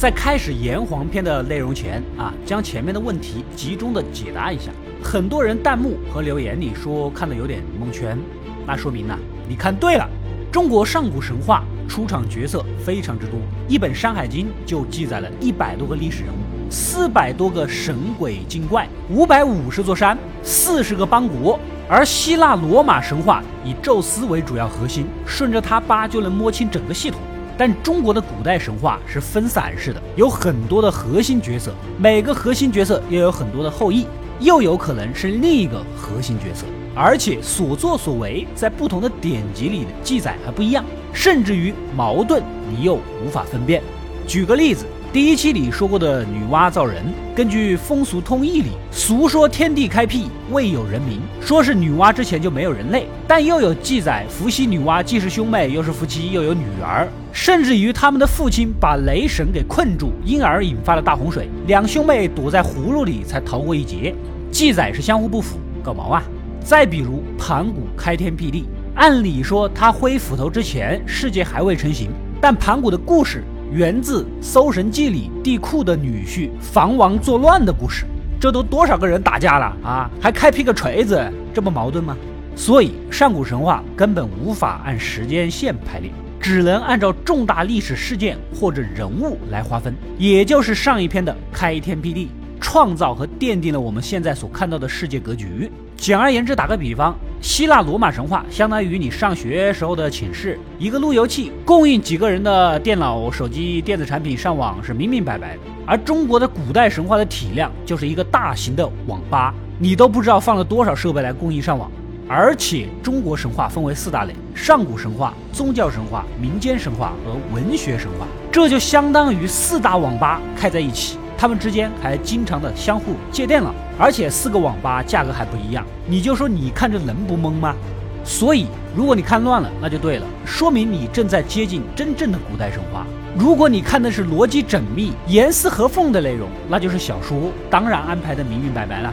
在开始炎黄篇的内容前啊，将前面的问题集中的解答一下。很多人弹幕和留言里说看的有点蒙圈，那说明呢，你看对了。中国上古神话出场角色非常之多，一本《山海经》就记载了一百多个历史人物，四百多个神鬼精怪，五百五十座山，四十个邦国。而希腊罗马神话以宙斯为主要核心，顺着他扒就能摸清整个系统。但中国的古代神话是分散式的，有很多的核心角色，每个核心角色又有很多的后裔，又有可能是另一个核心角色。而且所作所为在不同的典籍里的记载还不一样，甚至于矛盾，你又无法分辨。举个例子，第一期里说过的女娲造人，根据风俗通义里俗说天地开辟未有人民，说是女娲之前就没有人类，但又有记载伏羲女娲既是兄妹，又是夫妻，又有女儿，甚至于他们的父亲把雷神给困住，因而引发了大洪水，两兄妹躲在葫芦里才逃过一劫，记载是相互不符，搞毛啊！再比如盘古开天辟地，按理说他挥斧头之前，世界还未成型。但盘古的故事源自《搜神记》里帝喾的女婿房王作乱的故事。这都多少个人打架了啊？还开辟个锤子，这不矛盾吗？所以上古神话根本无法按时间线排列，只能按照重大历史事件或者人物来划分，也就是上一篇的开天辟地。创造和奠定了我们现在所看到的世界格局。简而言之，打个比方，希腊罗马神话相当于你上学时候的寝室，一个路由器供应几个人的电脑、手机、电子产品上网是明明白白的。而中国的古代神话的体量就是一个大型的网吧，你都不知道放了多少设备来供应上网。而且中国神话分为四大类：上古神话、宗教神话、民间神话和文学神话，这就相当于四大网吧开在一起。他们之间还经常的相互借电脑，而且四个网吧价格还不一样，你就说你看着能不懵吗？所以如果你看乱了，那就对了，说明你正在接近真正的古代神话。如果你看的是逻辑缜密、严丝合缝的内容，那就是小说，当然安排的明明白白了。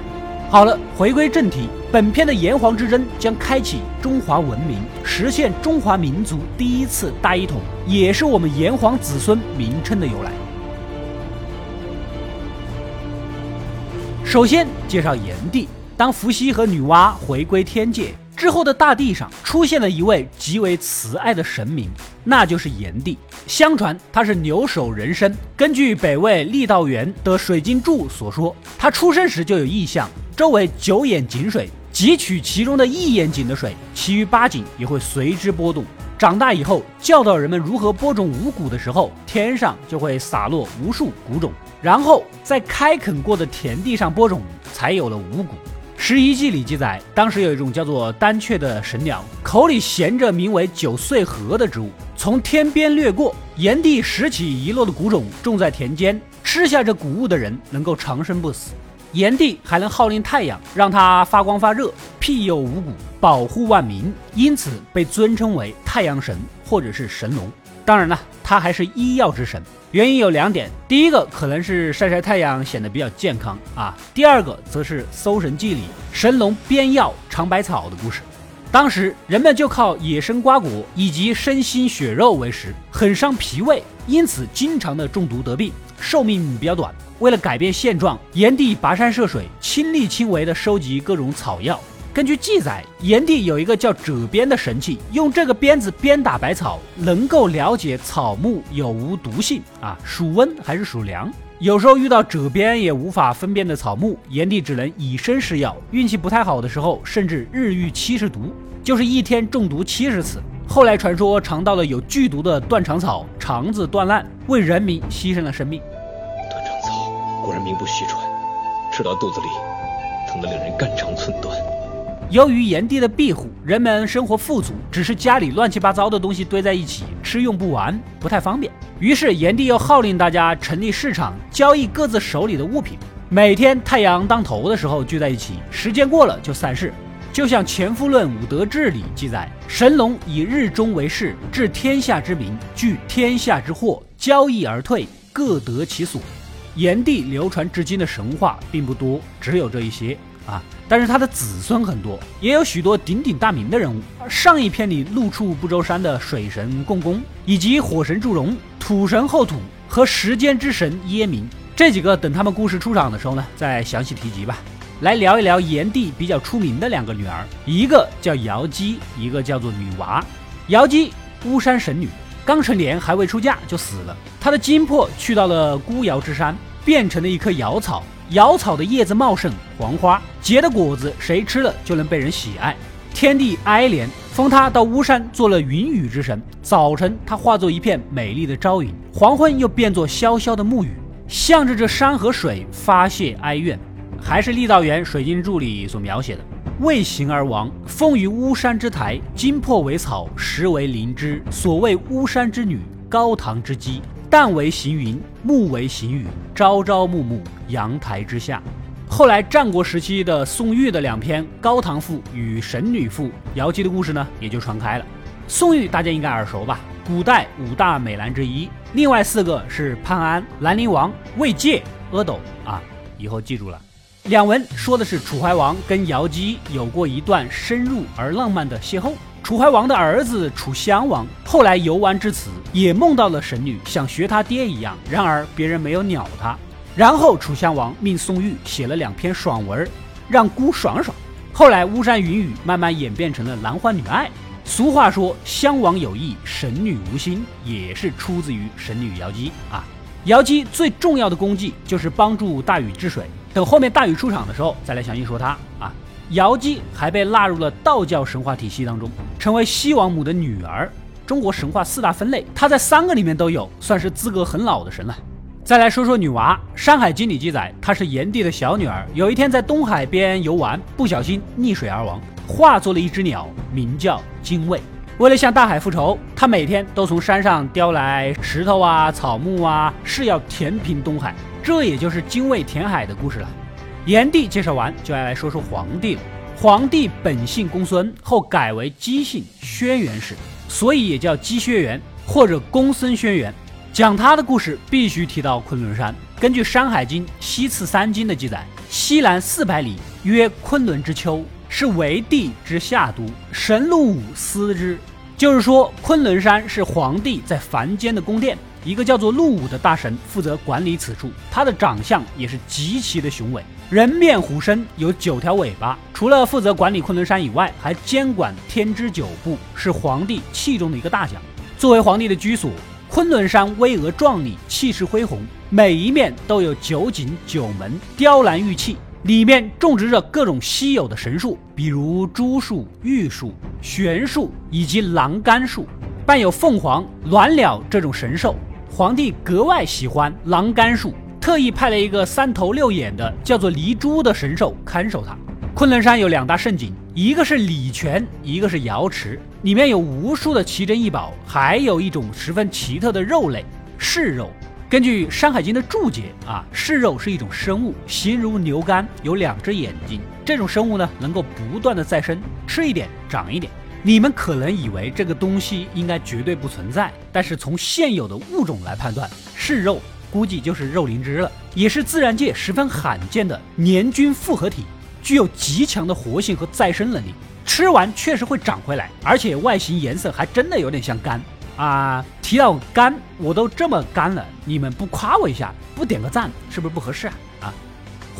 好了，回归正题，本片的炎黄之争将开启中华文明，实现中华民族第一次大一统，也是我们炎黄子孙名称的由来。首先介绍炎帝。当伏羲和女娲回归天界之后的大地上，出现了一位极为慈爱的神明，那就是炎帝。相传他是牛首人身。根据北魏郦道元的《水经注》所说，他出生时就有异象，周围九眼井水，汲取其中的一眼井的水，其余八井也会随之波动。长大以后，教导人们如何播种五谷的时候，天上就会洒落无数谷种，然后在开垦过的田地上播种，才有了五谷。十一记里记载，当时有一种叫做丹雀的神鸟，口里衔着名为九穗禾的植物，从天边掠过，炎帝拾起遗落的谷种，种在田间，吃下这谷物的人能够长生不死。炎帝还能号令太阳，让它发光发热，庇佑五谷，保护万民，因此被尊称为太阳神或者是神农。当然了，他还是医药之神，原因有两点：第一个可能是晒晒太阳显得比较健康啊；第二个则是《搜神记》里神农编药尝百草的故事。当时人们就靠野生瓜果以及身心血肉为食，很伤脾胃，因此经常的中毒得病，寿命比较短。为了改变现状，炎帝跋山涉水，亲力亲为地收集各种草药。根据记载，炎帝有一个叫褶鞭的神器，用这个鞭子鞭打百草，能够了解草木有无毒性啊，属温还是属凉。有时候遇到褶鞭也无法分辨的草木，炎帝只能以身试药。运气不太好的时候，甚至日遇七十毒，就是一天中毒七十次。后来传说尝到了有剧毒的断肠草，肠子断烂，为人民牺牲了生命。果然名不虚传，吃到肚子里，疼得令人肝肠寸断。由于炎帝的庇护，人们生活富足，只是家里乱七八糟的东西堆在一起，吃用不完，不太方便。于是炎帝又号令大家成立市场，交易各自手里的物品。每天太阳当头的时候聚在一起，时间过了就散市。就像《前夫论武德志》里记载，神农以日中为市，治天下之民，聚天下之货，交易而退，各得其所。炎帝流传至今的神话并不多，只有这一些啊。但是他的子孙很多，也有许多鼎鼎大名的人物。上一篇里露处不周山的水神共工，以及火神祝融、土神后土、和时间之神耶明。这几个等他们故事出场的时候呢，再详细提及吧。来聊一聊炎帝比较出名的两个女儿，一个叫瑶姬，一个叫做女娃。瑶姬，巫山神女，刚成年还未出嫁就死了。她的精魄去到了孤瑶之山，变成了一棵瑶草。瑶草的叶子茂盛，黄花结的果子，谁吃了就能被人喜爱。天帝哀怜，封她到巫山做了云雨之神。早晨，她化作一片美丽的朝云；黄昏，又变作潇潇的暮雨，向着这山和水发泄哀怨。还是郦道元《水经注》里所描写的：“为行而亡，封于巫山之台，金破为草，实为灵芝。所谓巫山之女，高堂之姬。旦为行云，暮为行雨，朝朝暮暮，阳台之下。”后来战国时期的宋玉的两篇《高唐赋》与《神女赋》，瑶姬的故事呢也就传开了。宋玉大家应该耳熟吧？古代五大美男之一，另外四个是潘安、兰陵王、魏介、阿斗啊，以后记住了。两文说的是楚怀王跟瑶姬有过一段深入而浪漫的邂逅。楚怀王的儿子楚襄王后来游玩至此，也梦到了神女，想学他爹一样，然而别人没有鸟他。然后楚襄王命宋玉写了两篇爽文，让姑爽爽。后来巫山云雨慢慢演变成了男欢女爱。俗话说襄王有意，神女无心，也是出自于神女瑶姬啊。瑶姬最重要的功绩就是帮助大禹治水。等后面大禹出场的时候，再来详细说他啊。瑶姬还被纳入了道教神话体系当中，成为西王母的女儿。中国神话四大分类，她在三个里面都有，算是资格很老的神了。再来说说女娃，《山海经》里记载，她是炎帝的小女儿。有一天在东海边游玩，不小心溺水而亡，化作了一只鸟，名叫精卫。为了向大海复仇，她每天都从山上叼来石头啊、草木啊，是要填平东海。这也就是精卫填海的故事了。炎帝介绍完，就要来说说皇帝了。皇帝本姓公孙，后改为姬姓轩辕氏，所以也叫姬轩辕或者公孙轩辕。讲他的故事，必须提到昆仑山。根据《山海经·西次三经》的记载，西南四百里曰昆仑之丘，是为帝之下都，神鹿武司之。就是说，昆仑山是皇帝在凡间的宫殿。一个叫做陆武的大神负责管理此处，他的长相也是极其的雄伟，人面虎身，有九条尾巴。除了负责管理昆仑山以外，还监管天之九部，是皇帝器重的一个大将。作为皇帝的居所，昆仑山巍峨壮丽，气势恢宏，每一面都有九井九门，雕栏玉砌，里面种植着各种稀有的神树，比如朱树、玉树、玄树以及栏杆树，伴有凤凰、鸾鸟这种神兽。皇帝格外喜欢狼肝树，特意派了一个三头六眼的叫做黎珠的神兽看守它。昆仑山有两大圣景，一个是礼泉，一个是瑶池，里面有无数的奇珍异宝，还有一种十分奇特的肉类——噬肉。根据《山海经》的注解啊，噬肉是一种生物，形如牛肝，有两只眼睛。这种生物呢，能够不断的再生，吃一点长一点。你们可能以为这个东西应该绝对不存在，但是从现有的物种来判断，是肉，估计就是肉灵芝了，也是自然界十分罕见的年菌复合体，具有极强的活性和再生能力。吃完确实会长回来，而且外形颜色还真的有点像肝啊！提到肝，我都这么干了，你们不夸我一下，不点个赞，是不是不合适啊？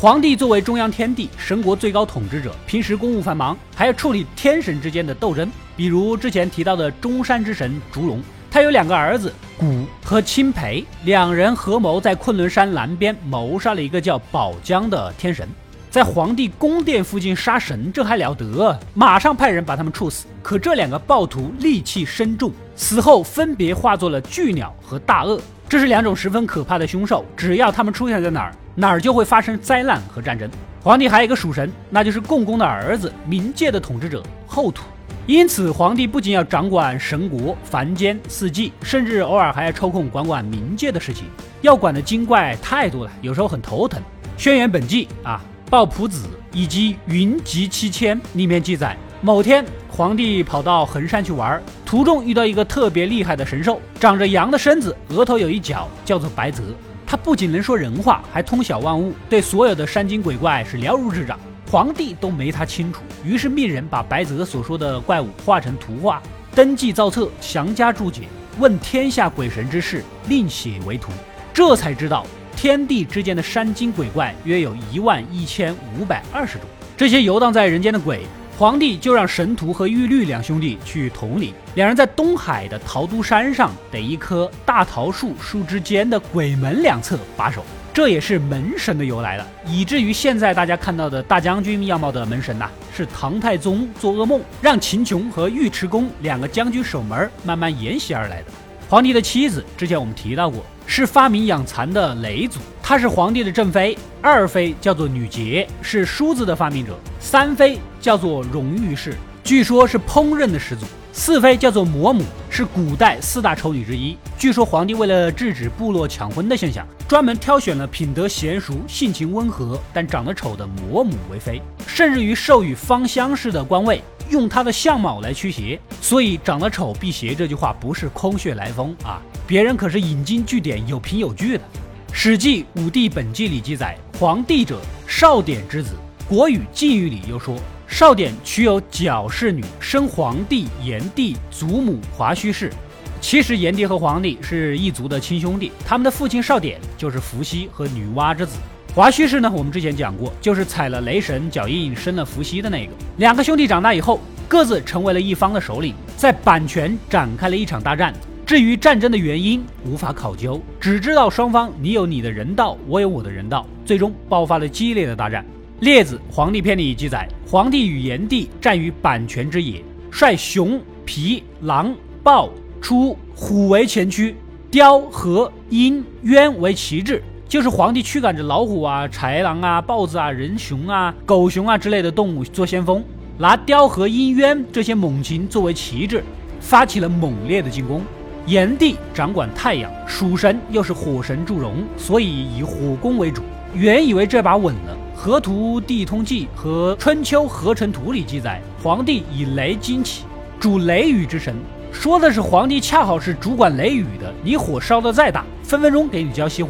皇帝作为中央天帝，神国最高统治者，平时公务繁忙，还要处理天神之间的斗争。比如之前提到的中山之神烛龙，他有两个儿子古和钦培，两人合谋在昆仑山南边谋杀了一个叫宝江的天神，在皇帝宫殿附近杀神，这还了得？马上派人把他们处死。可这两个暴徒戾气深重，死后分别化作了巨鸟和大鳄，这是两种十分可怕的凶兽，只要他们出现在哪儿。哪儿就会发生灾难和战争。皇帝还有一个属神，那就是共工的儿子，冥界的统治者后土。因此，皇帝不仅要掌管神国、凡间、四季，甚至偶尔还要抽空管管冥界的事情。要管的精怪太多了，有时候很头疼。《轩辕本纪》啊，《抱朴子》以及《云集七千》里面记载，某天皇帝跑到衡山去玩，途中遇到一个特别厉害的神兽，长着羊的身子，额头有一角，叫做白泽。他不仅能说人话，还通晓万物，对所有的山精鬼怪是了如指掌。皇帝都没他清楚，于是命人把白泽所说的怪物画成图画，登记造册，详加注解，问天下鬼神之事，另写为图。这才知道天地之间的山精鬼怪约有一万一千五百二十种。这些游荡在人间的鬼，皇帝就让神荼和玉律两兄弟去统领。两人在东海的桃都山上的一棵大桃树树枝间的鬼门两侧把守。这也是门神的由来了，以至于现在大家看到的大将军样貌的门神呐，是唐太宗做噩梦让秦琼和尉迟恭两个将军守门，慢慢沿袭而来的。皇帝的妻子之前我们提到过，是发明养蚕的嫘祖，她是皇帝的正妃，二妃叫做女杰，是梳子的发明者，三妃叫做荣誉氏，据说是烹饪的始祖。四妃叫做魔母，是古代四大丑女之一。据说皇帝为了制止部落抢婚的现象，专门挑选了品德娴熟、性情温和但长得丑的魔母为妃，甚至于授予芳香氏的官位，用他的相貌来驱邪。所以长得丑辟邪这句话不是空穴来风啊，别人可是引经据典、有凭有据的。《史记·武帝本纪》里记载，皇帝者，少典之子。《国语·晋语》里又说。少典娶有矫氏女，生皇帝、炎帝、祖母华胥氏。其实炎帝和皇帝是一族的亲兄弟，他们的父亲少典就是伏羲和女娲之子。华胥氏呢，我们之前讲过，就是踩了雷神脚印生了伏羲的那个。两个兄弟长大以后，各自成为了一方的首领，在阪泉展开了一场大战。至于战争的原因，无法考究，只知道双方你有你的人道，我有我的人道，最终爆发了激烈的大战。《列子·黄帝篇》里记载，黄帝与炎帝战于阪泉之野，率熊、罴、狼、豹、出、虎为前驱，雕、和、鹰、鸢为旗帜，就是皇帝驱赶着老虎啊、豺狼啊、豹子啊、人熊啊、狗熊啊之类的动物做先锋，拿雕、和、鹰、鸢这些猛禽作为旗帜，发起了猛烈的进攻。炎帝掌管太阳，蜀神又是火神祝融，所以以火攻为主。原以为这把稳了。《河图地通记》和《春秋合成图》里记载，皇帝以雷惊起，主雷雨之神，说的是皇帝恰好是主管雷雨的。你火烧的再大，分分钟给你浇熄火。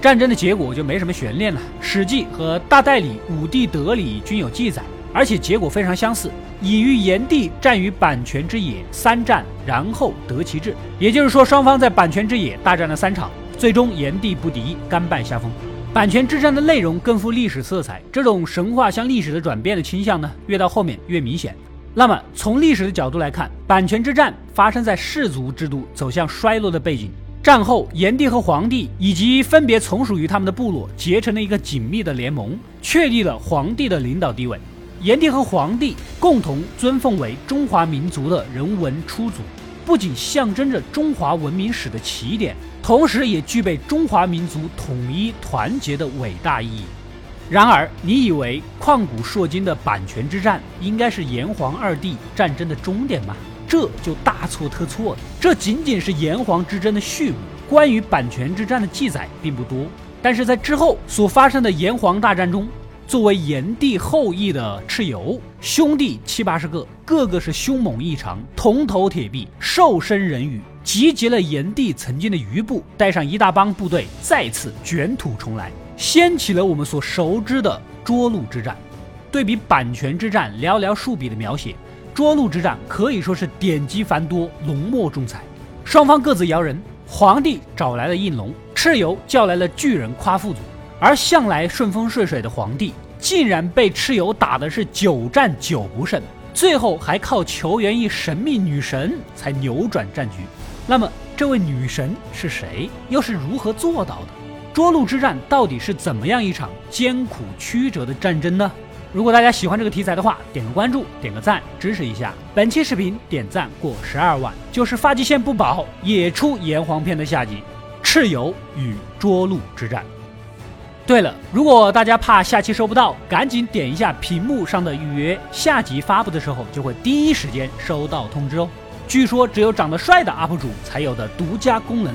战争的结果就没什么悬念了，《史记》和《大代理武帝德里》均有记载，而且结果非常相似，以于炎帝战于阪泉之野三战，然后得其志。也就是说，双方在阪泉之野大战了三场，最终炎帝不敌，甘拜下风。阪泉之战的内容更富历史色彩，这种神话向历史的转变的倾向呢，越到后面越明显。那么从历史的角度来看，阪泉之战发生在氏族制度走向衰落的背景。战后，炎帝和黄帝以及分别从属于他们的部落结成了一个紧密的联盟，确立了黄帝的领导地位。炎帝和黄帝共同尊奉为中华民族的人文初祖，不仅象征着中华文明史的起点。同时，也具备中华民族统一团结的伟大意义。然而，你以为旷古烁今的阪泉之战应该是炎黄二帝战争的终点吗？这就大错特错了。这仅仅是炎黄之争的序幕。关于阪泉之战的记载并不多，但是在之后所发生的炎黄大战中，作为炎帝后裔的蚩尤兄弟七八十个，个个是凶猛异常，铜头铁臂，兽身人羽。集结了炎帝曾经的余部，带上一大帮部队，再次卷土重来，掀起了我们所熟知的涿鹿之战。对比阪泉之战寥寥数笔的描写，涿鹿之战可以说是典籍繁多，浓墨重彩。双方各自摇人，皇帝找来了应龙，蚩尤叫来了巨人夸父祖，而向来顺风顺水的皇帝，竟然被蚩尤打的是九战九不胜，最后还靠求援一神秘女神才扭转战局。那么，这位女神是谁？又是如何做到的？涿鹿之战到底是怎么样一场艰苦曲折的战争呢？如果大家喜欢这个题材的话，点个关注，点个赞，支持一下。本期视频点赞过十二万，就是发际线不保也出炎黄篇的下集《蚩尤与涿鹿之战》。对了，如果大家怕下期收不到，赶紧点一下屏幕上的预约，下集发布的时候就会第一时间收到通知哦。据说只有长得帅的 UP 主才有的独家功能。